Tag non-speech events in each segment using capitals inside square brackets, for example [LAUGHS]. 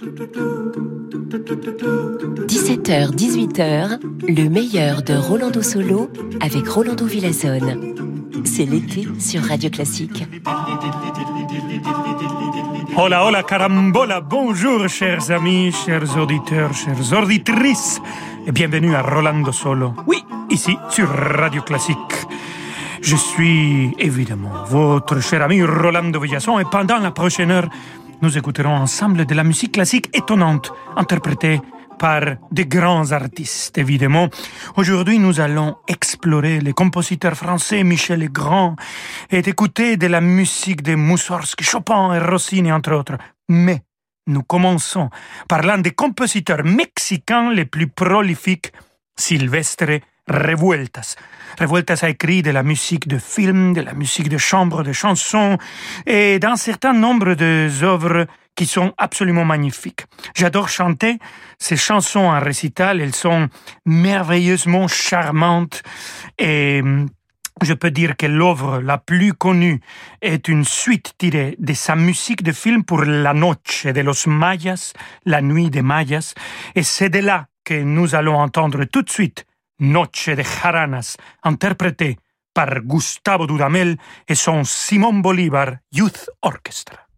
17h, 18h, le meilleur de Rolando Solo avec Rolando Villazone. C'est l'été sur Radio Classique. Hola, hola, carambola, bonjour chers amis, chers auditeurs, chères auditrices, et bienvenue à Rolando Solo. Oui, ici sur Radio Classique. Je suis évidemment votre cher ami Rolando Villazon et pendant la prochaine heure, nous écouterons ensemble de la musique classique étonnante, interprétée par de grands artistes, évidemment. Aujourd'hui, nous allons explorer les compositeurs français Michel Legrand et écouter de la musique de Mussorgsky, Chopin et Rossini, entre autres. Mais nous commençons par l'un des compositeurs mexicains les plus prolifiques, Silvestre Revueltas. Revueltas a écrit de la musique de film, de la musique de chambre, de chansons et d'un certain nombre d'œuvres qui sont absolument magnifiques. J'adore chanter ces chansons en récital, elles sont merveilleusement charmantes et je peux dire que l'œuvre la plus connue est une suite tirée de sa musique de film pour La Noche de los Mayas, La Nuit des Mayas, et c'est de là que nous allons entendre tout de suite Noche de Jaranas, interprété par Gustavo Dudamel et son Simón Bolívar Youth Orchestra.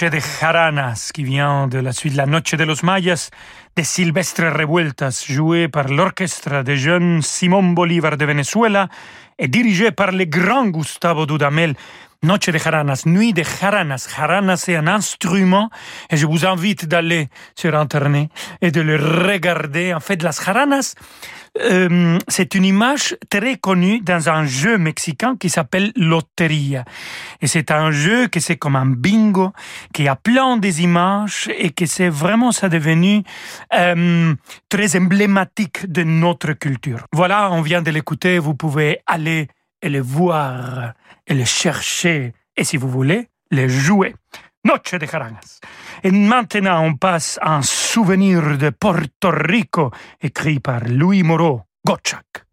De Jaranas, qui vient de la suite la Noche de los Mayas de Silvestre Revueltas, joué par l'orchestre des jeunes Simón Bolívar de Venezuela et dirigé par le grand Gustavo Dudamel. Noche de Jaranas, Nuit de Jaranas. Jaranas, c'est un instrument et je vous invite d'aller sur Internet et de le regarder. En fait, las Jaranas, euh, c'est une image très connue dans un jeu mexicain qui s'appelle Loteria. Et c'est un jeu que c'est comme un bingo, qui a plein des images et que c'est vraiment ça devenu euh, très emblématique de notre culture. Voilà, on vient de l'écouter, vous pouvez aller et le voir et le chercher et si vous voulez, le jouer. Noche de Jarangas. Et maintenant, on passe à un souvenir de Porto Rico, écrit par Louis Moreau, Gotchak.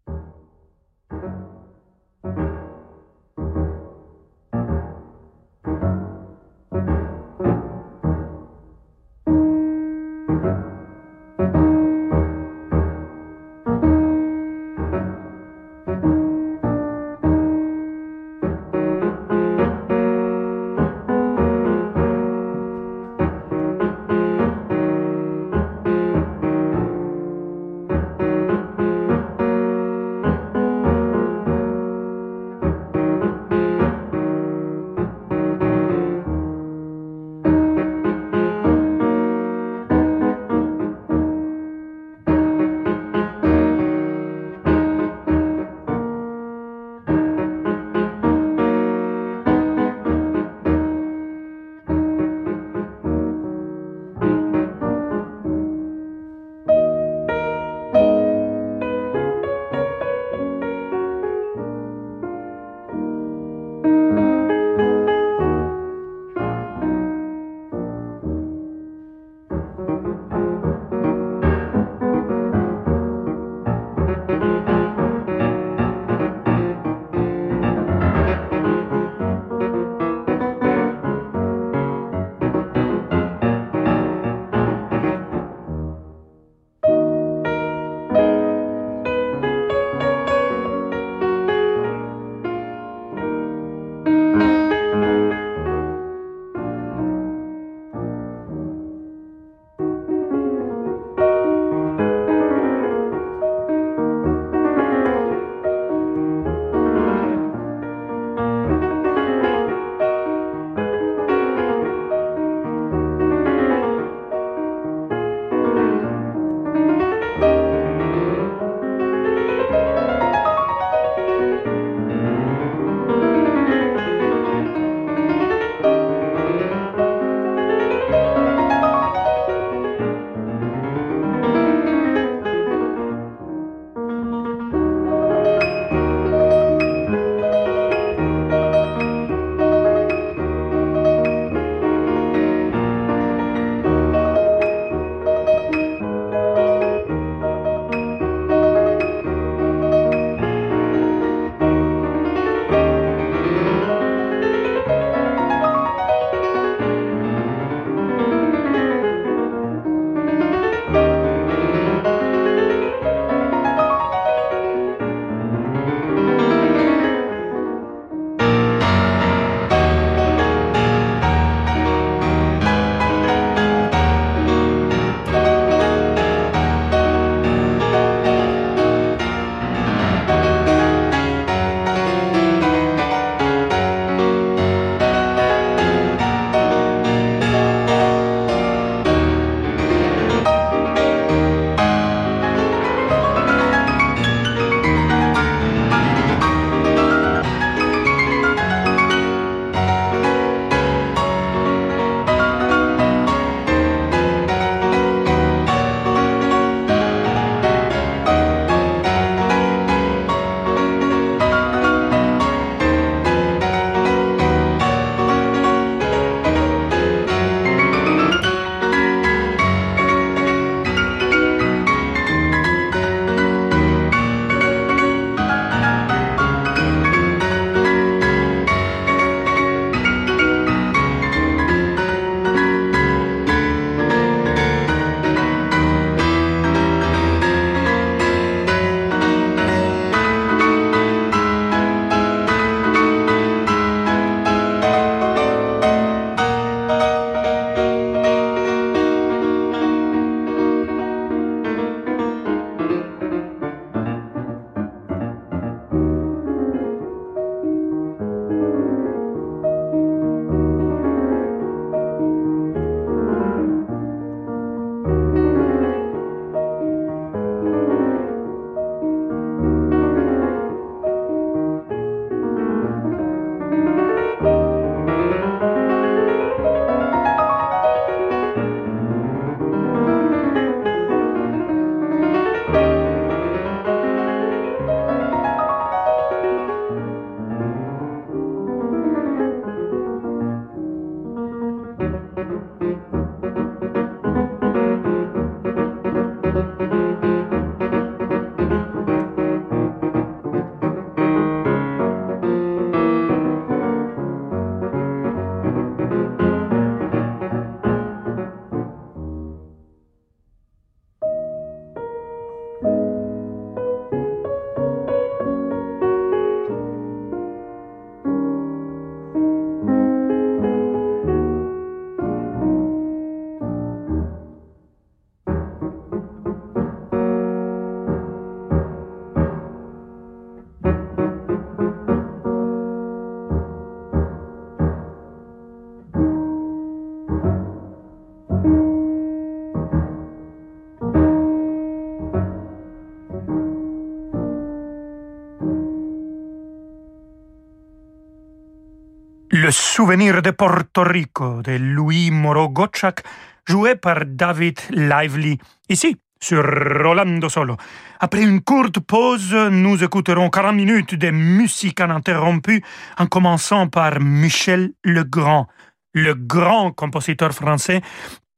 Le souvenir de Porto Rico de Louis Moreau Gottschalk, joué par David Lively, ici sur Rolando Solo. Après une courte pause, nous écouterons 40 minutes de musique ininterrompue en commençant par Michel Legrand, le grand compositeur français.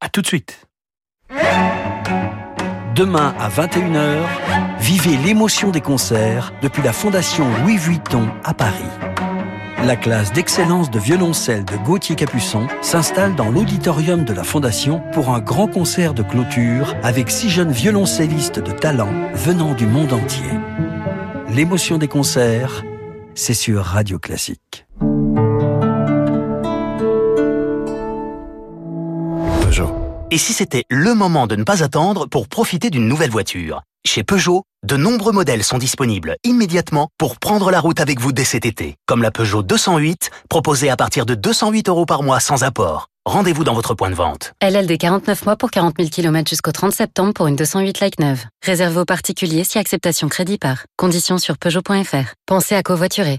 À tout de suite. Demain à 21h, vivez l'émotion des concerts depuis la Fondation Louis Vuitton à Paris. La classe d'excellence de violoncelle de Gauthier Capuçon s'installe dans l'auditorium de la Fondation pour un grand concert de clôture avec six jeunes violoncellistes de talent venant du monde entier. L'émotion des concerts, c'est sur Radio Classique. Peugeot. Et si c'était le moment de ne pas attendre pour profiter d'une nouvelle voiture? Chez Peugeot, de nombreux modèles sont disponibles immédiatement pour prendre la route avec vous dès cet été, comme la Peugeot 208, proposée à partir de 208 euros par mois sans apport. Rendez-vous dans votre point de vente. LLD 49 mois pour 40 000 km jusqu'au 30 septembre pour une 208 like neuve. Réservé aux particuliers si acceptation crédit par. Conditions sur Peugeot.fr. Pensez à covoiturer.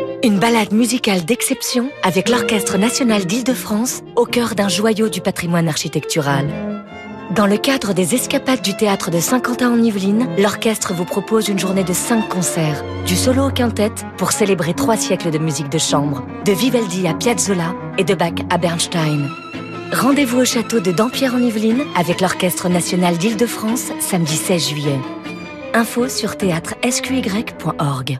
Une balade musicale d'exception avec l'Orchestre national d'Île-de-France au cœur d'un joyau du patrimoine architectural. Dans le cadre des escapades du théâtre de Saint-Quentin en Yvelines, l'orchestre vous propose une journée de cinq concerts, du solo au quintet pour célébrer trois siècles de musique de chambre, de Vivaldi à Piazzolla et de Bach à Bernstein. Rendez-vous au château de Dampierre en Yvelines avec l'Orchestre national d'Île-de-France samedi 16 juillet. Info sur théâtre-sqy.org.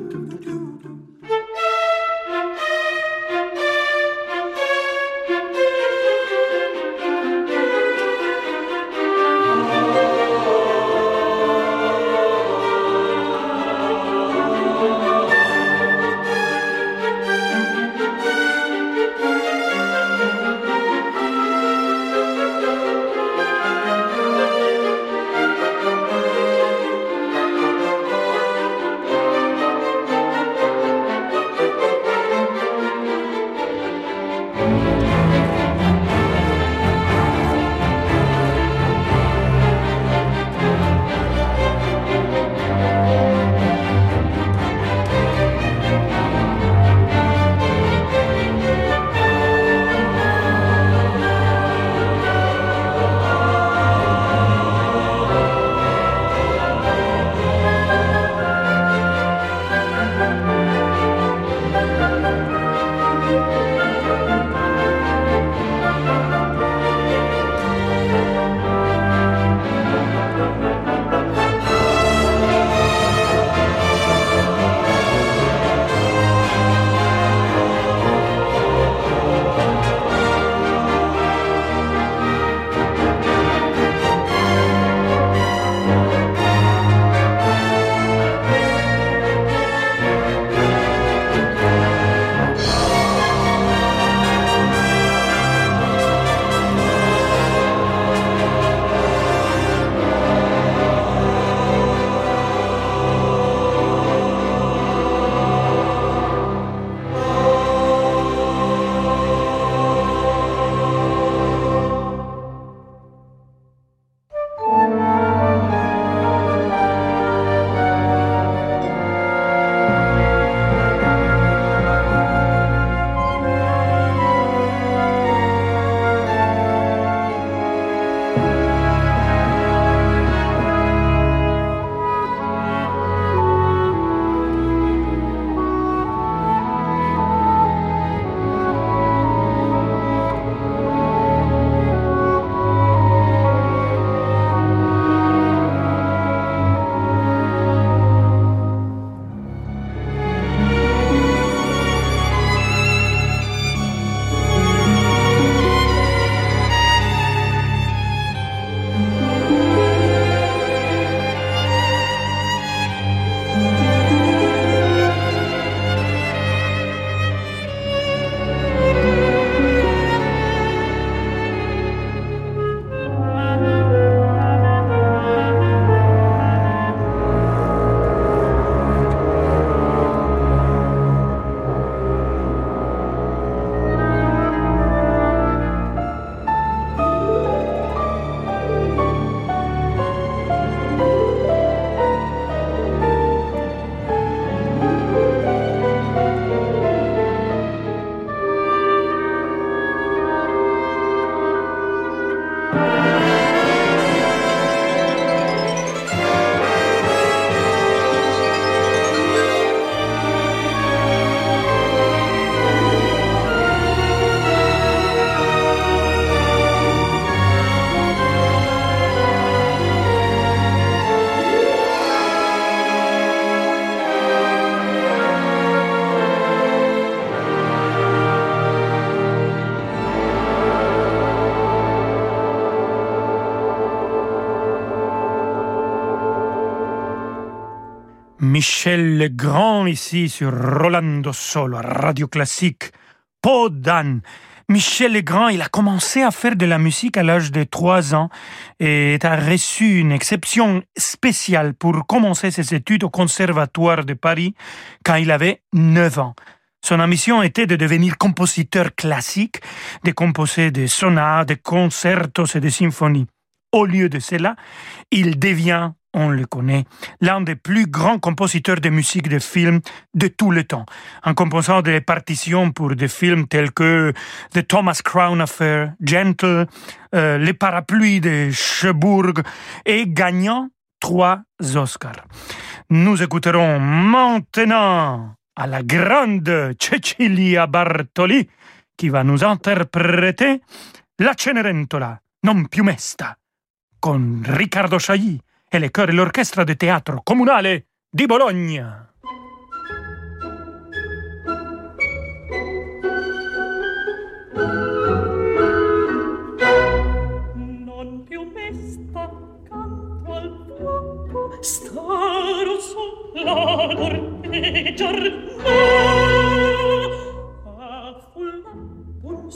Michel Legrand ici sur Rolando Solo, Radio Classique. Podan. Michel Legrand, il a commencé à faire de la musique à l'âge de 3 ans et a reçu une exception spéciale pour commencer ses études au Conservatoire de Paris quand il avait 9 ans. Son ambition était de devenir compositeur classique, de composer des sonates, des concertos et des symphonies. Au lieu de cela, il devient on le connaît, l'un des plus grands compositeurs de musique de film de tout le temps, en composant des partitions pour des films tels que The Thomas Crown Affair, Gentle, euh, Les Parapluies de Cherbourg et gagnant trois Oscars. Nous écouterons maintenant à la grande Cecilia Bartoli qui va nous interpréter La Cenerentola, non più mesta, con Riccardo Chailly e le e l'orchestra de teatro comunale di Bologna. Non più mesta canto al fuoco, staro sulla dormeggiar, no! A fulla un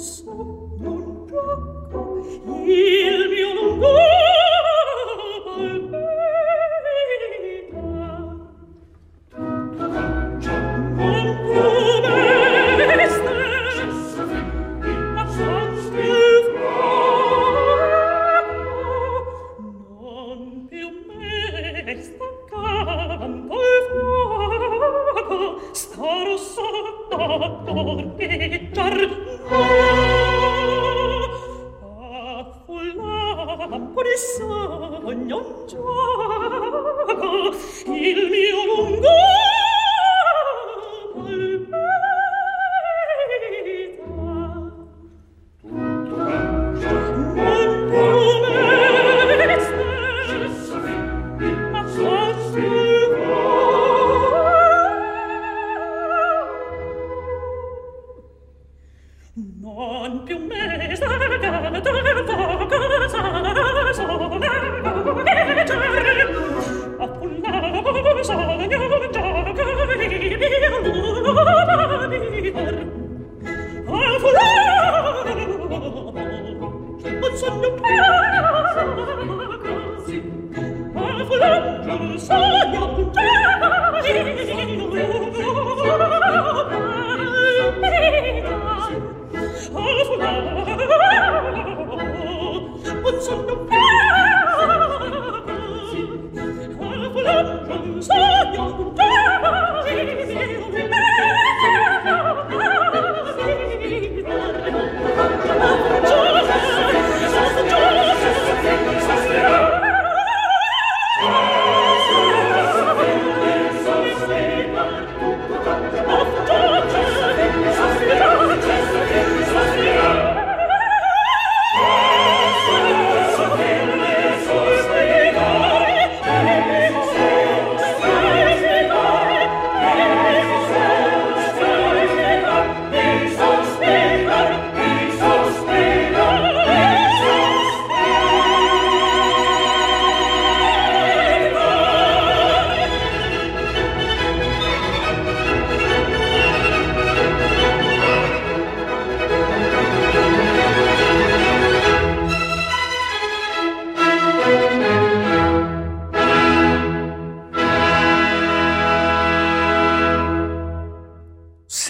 sogno un gioco il mio lungo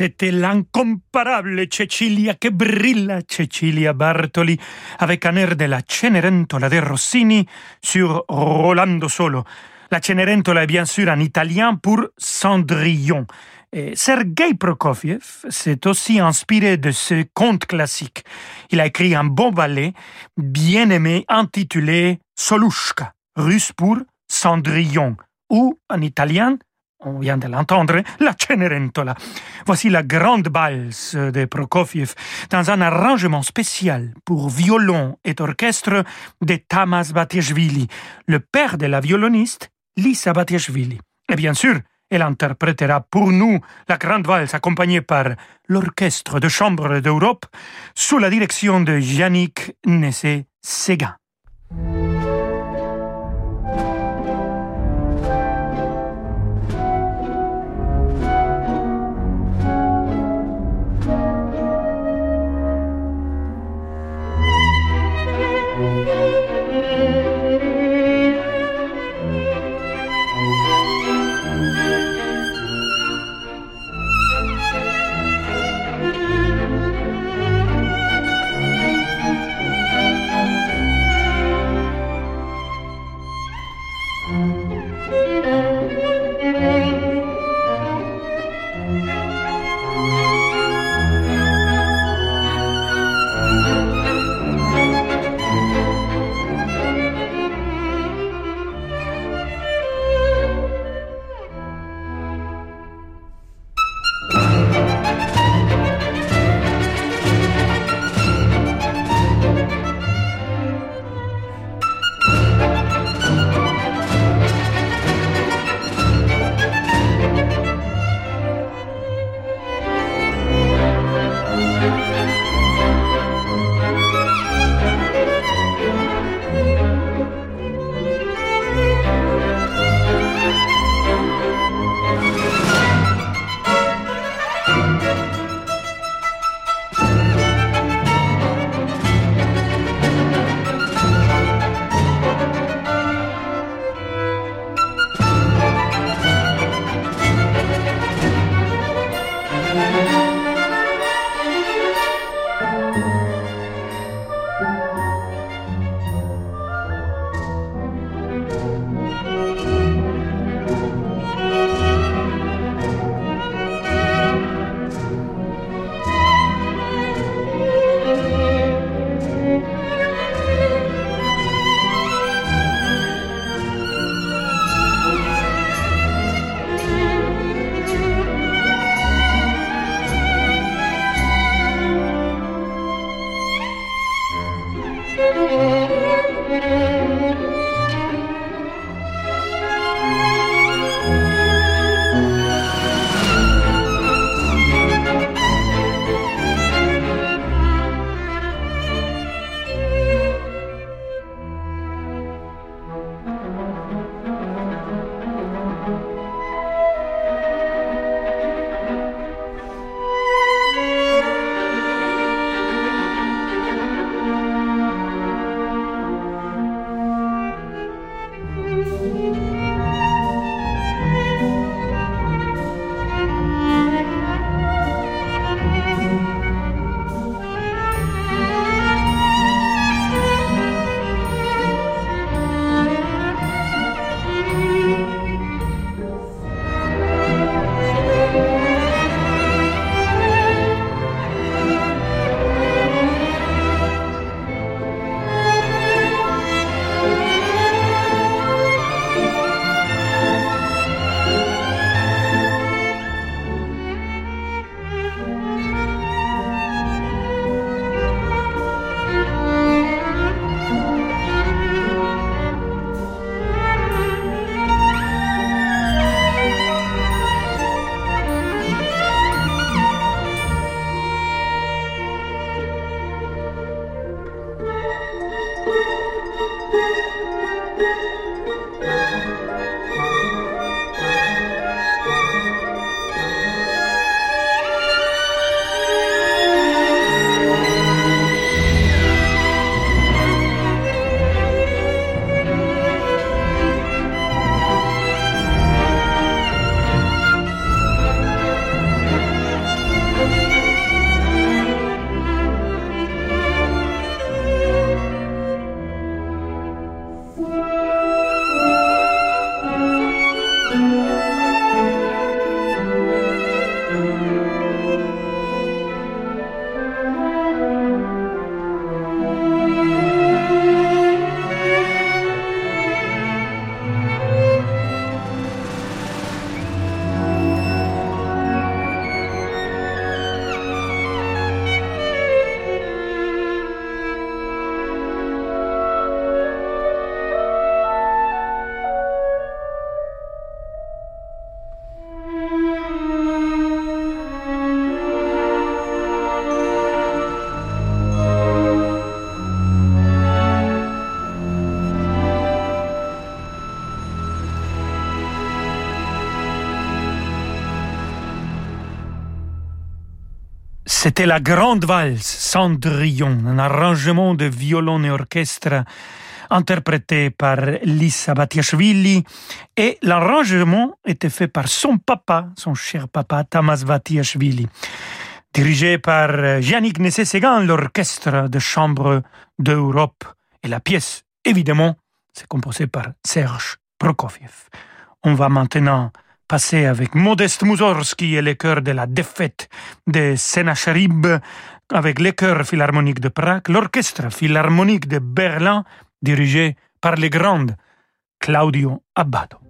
C'était l'incomparable Cecilia che brilla, Cecilia Bartoli, avec un air de la Cenerentola de Rossini sur Rolando Solo. La Cenerentola est bien sûr en italien pour Cendrillon. Sergei Prokofiev s'est aussi inspiré de ce conte classique. Il a écrit un bon ballet bien aimé intitulé Solushka, russe pour Cendrillon, ou en italien on vient de l'entendre, la Cenerentola. Voici la grande valse de Prokofiev dans un arrangement spécial pour violon et orchestre de Tamas Batiashvili, le père de la violoniste Lisa Batiashvili. Et bien sûr, elle interprétera pour nous la grande valse accompagnée par l'Orchestre de chambre d'Europe sous la direction de Yannick Nessé-Séguin. C'était la grande valse Cendrillon, un arrangement de violon et orchestre interprété par Lisa Batiashvili et l'arrangement était fait par son papa, son cher papa Tamas Batiashvili. Dirigé par Yannick Nessé-Ségan, l'orchestre de chambre d'Europe et la pièce, évidemment, c'est composé par Serge Prokofiev. On va maintenant passer avec Modeste Mussorgsky et le chœur de la défaite de Sennacherib, avec le chœur philharmonique de Prague, l'orchestre philharmonique de Berlin, dirigé par le grand Claudio Abbado.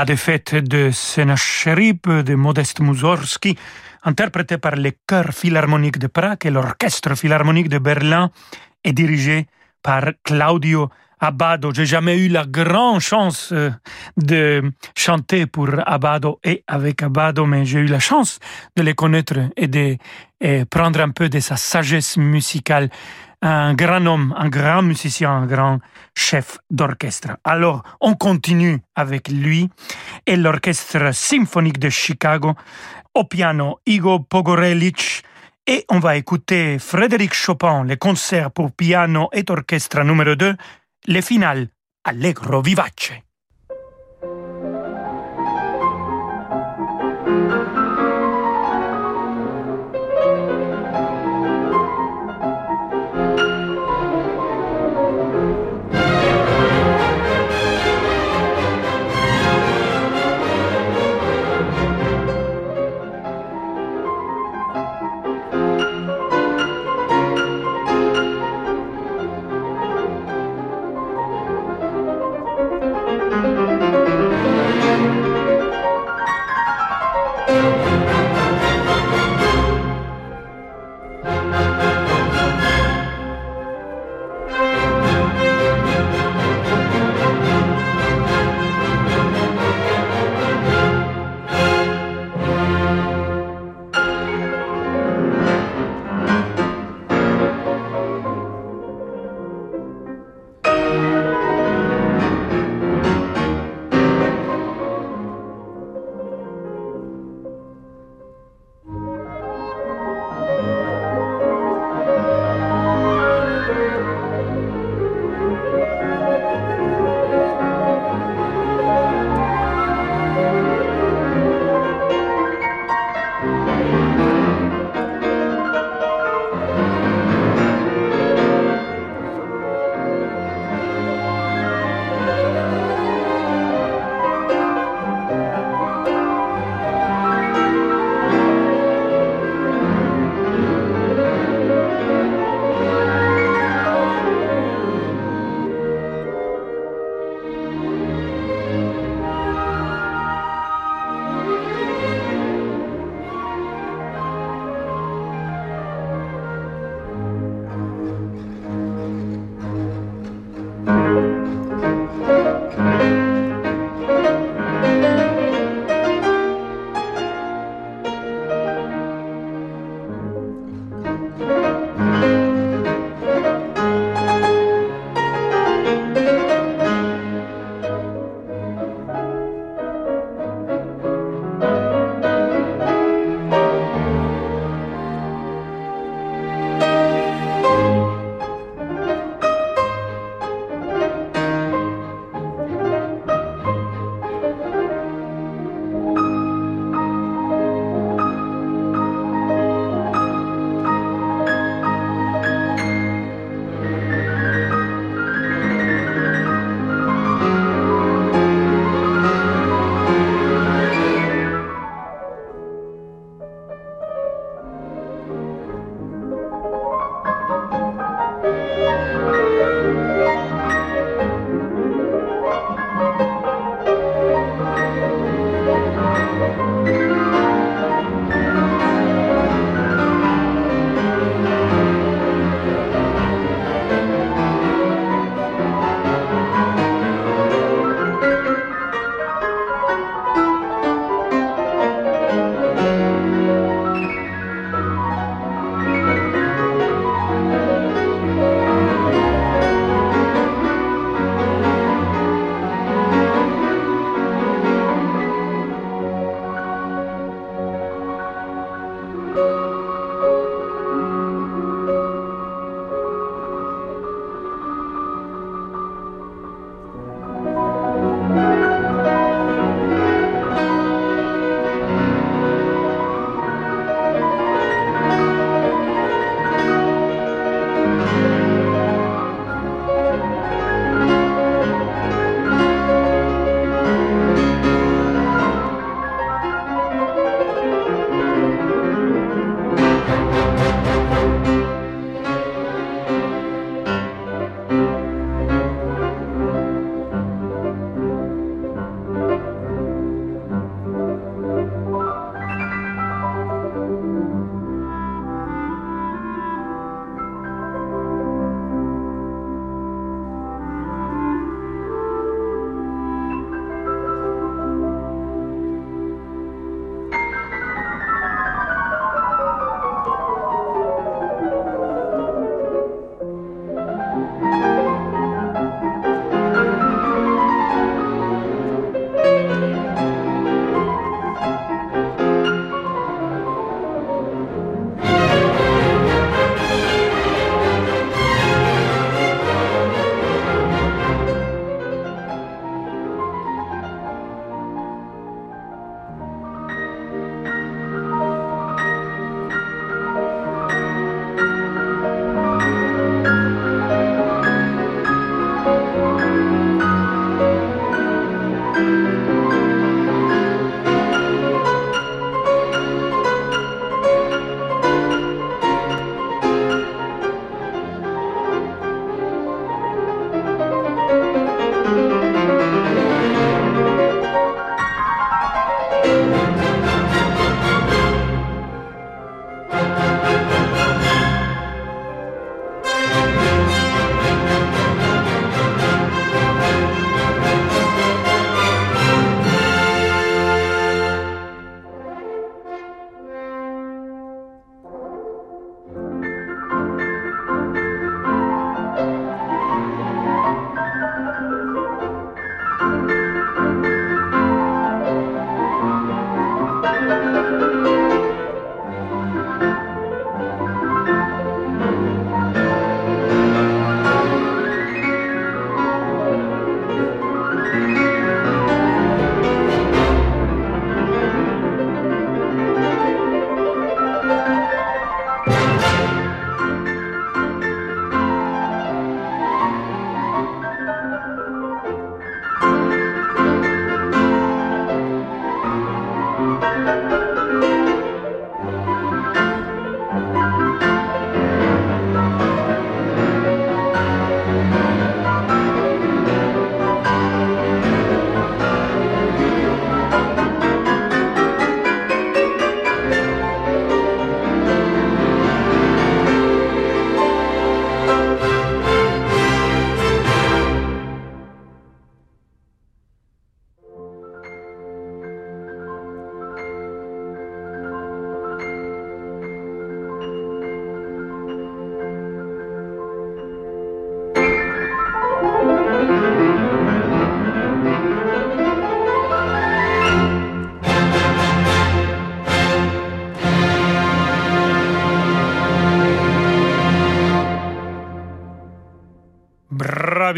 La défaite de Sennacherib de Modeste Mussorgsky, interprétée par le chœur philharmonique de Prague et l'orchestre philharmonique de Berlin, est dirigée par Claudio Abbado. J'ai jamais eu la grande chance euh, de chanter pour Abbado et avec Abbado, mais j'ai eu la chance de les connaître et de prendre un peu de sa sagesse musicale. Un grand homme, un grand musicien, un grand chef d'orchestre. Alors, on continue avec lui et l'orchestre symphonique de Chicago au piano Igor Pogorelic, et on va écouter Frédéric Chopin, le concert pour piano et orchestre numéro 2, le final Allegro vivace.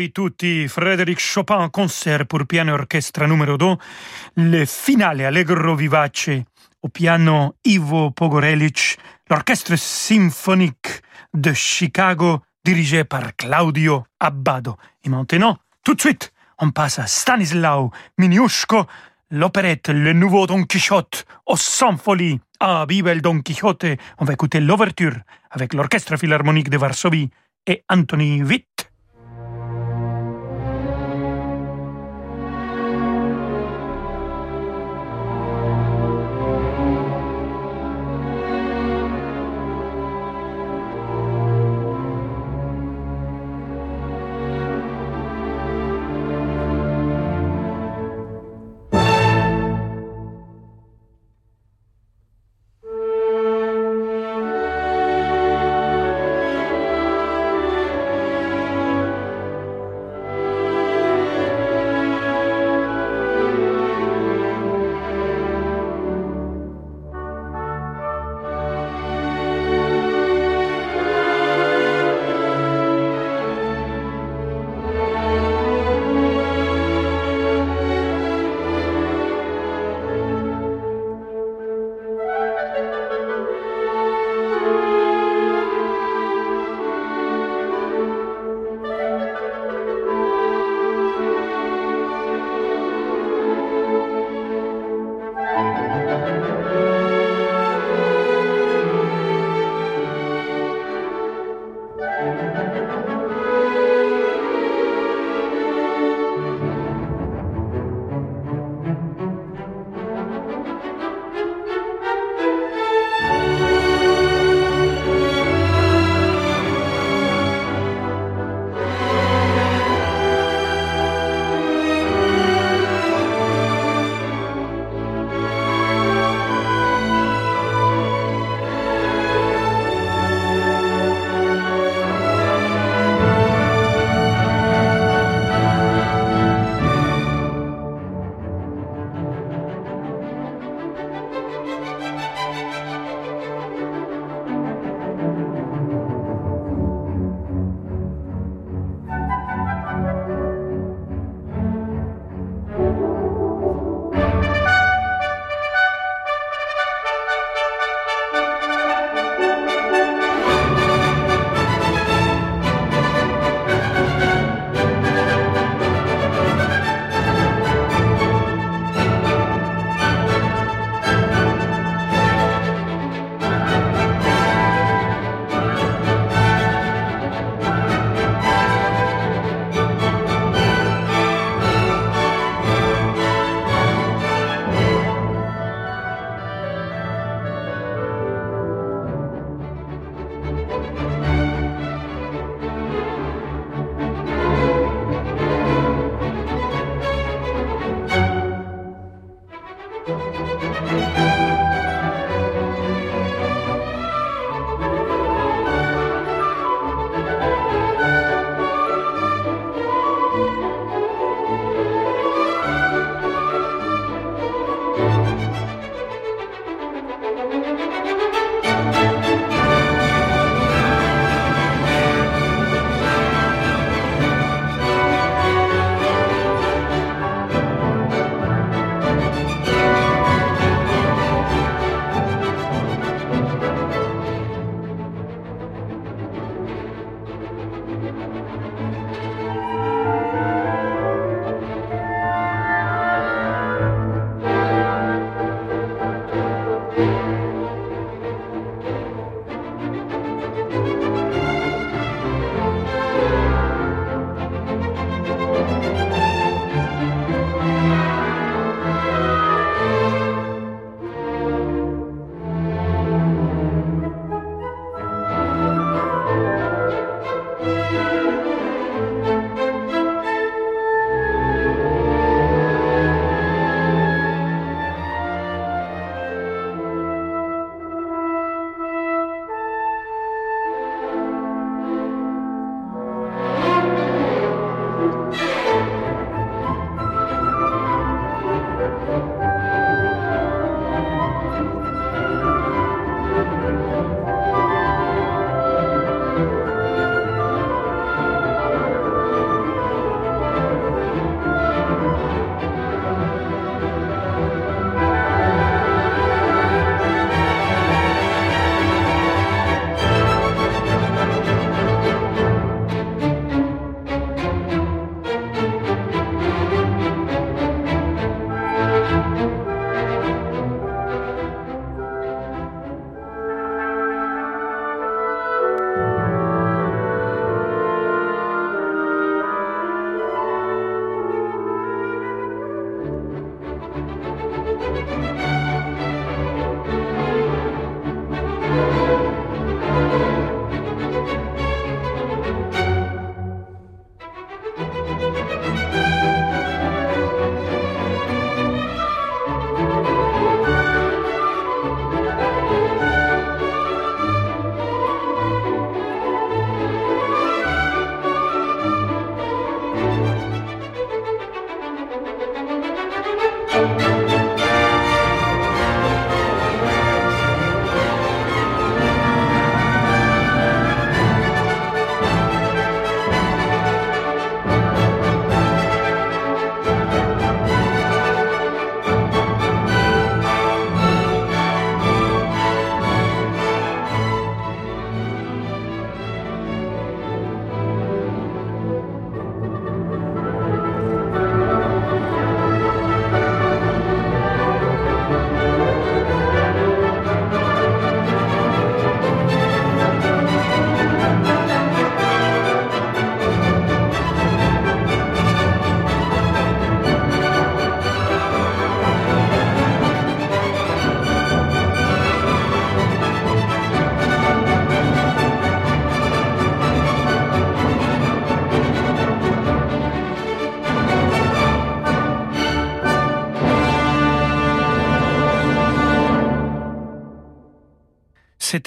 Bravi tutti, Frédéric Chopin concert pour piano et orchestre numéro 2, le finale allegro vivace au piano Ivo Pogorelic, l'orchestre symphonique de Chicago dirigé par Claudio Abbado. Et maintenant, tout de suite, on passe à Stanislao Miniushko, l'opérette Le Nouveau Don Quichotte au sans folie. Ah, vive Don Quixote! On va écouter l'ouverture avec l'Orchestre Philharmonique de Varsovie et Anthony Witt.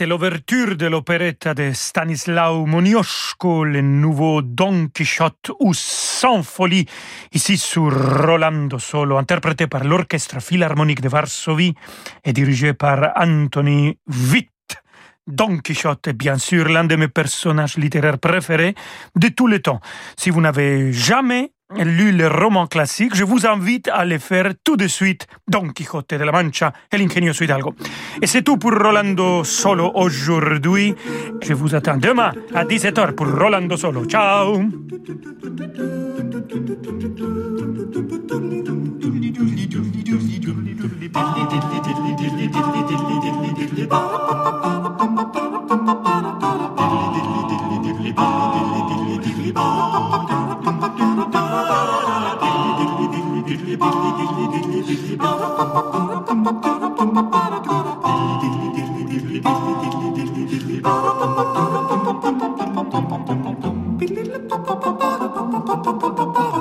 L'ouverture de l'opéretta de Stanislao Monioshko, le nouveau Don Quichotte ou Sans folie, ici sur Rolando Solo, interprété par l'Orchestre Philharmonique de Varsovie et dirigé par Anthony Witt. Don Quichotte est bien sûr l'un de mes personnages littéraires préférés de tous les temps. Si vous n'avez jamais lu le roman classique, je vous invite à le faire tout de suite, Don Quixote de la Mancha et l'ingenioso Hidalgo. Et c'est tout pour Rolando Solo aujourd'hui. Je vous attends demain à 17h pour Rolando Solo. Ciao [LAUGHS] Ba ba ba ba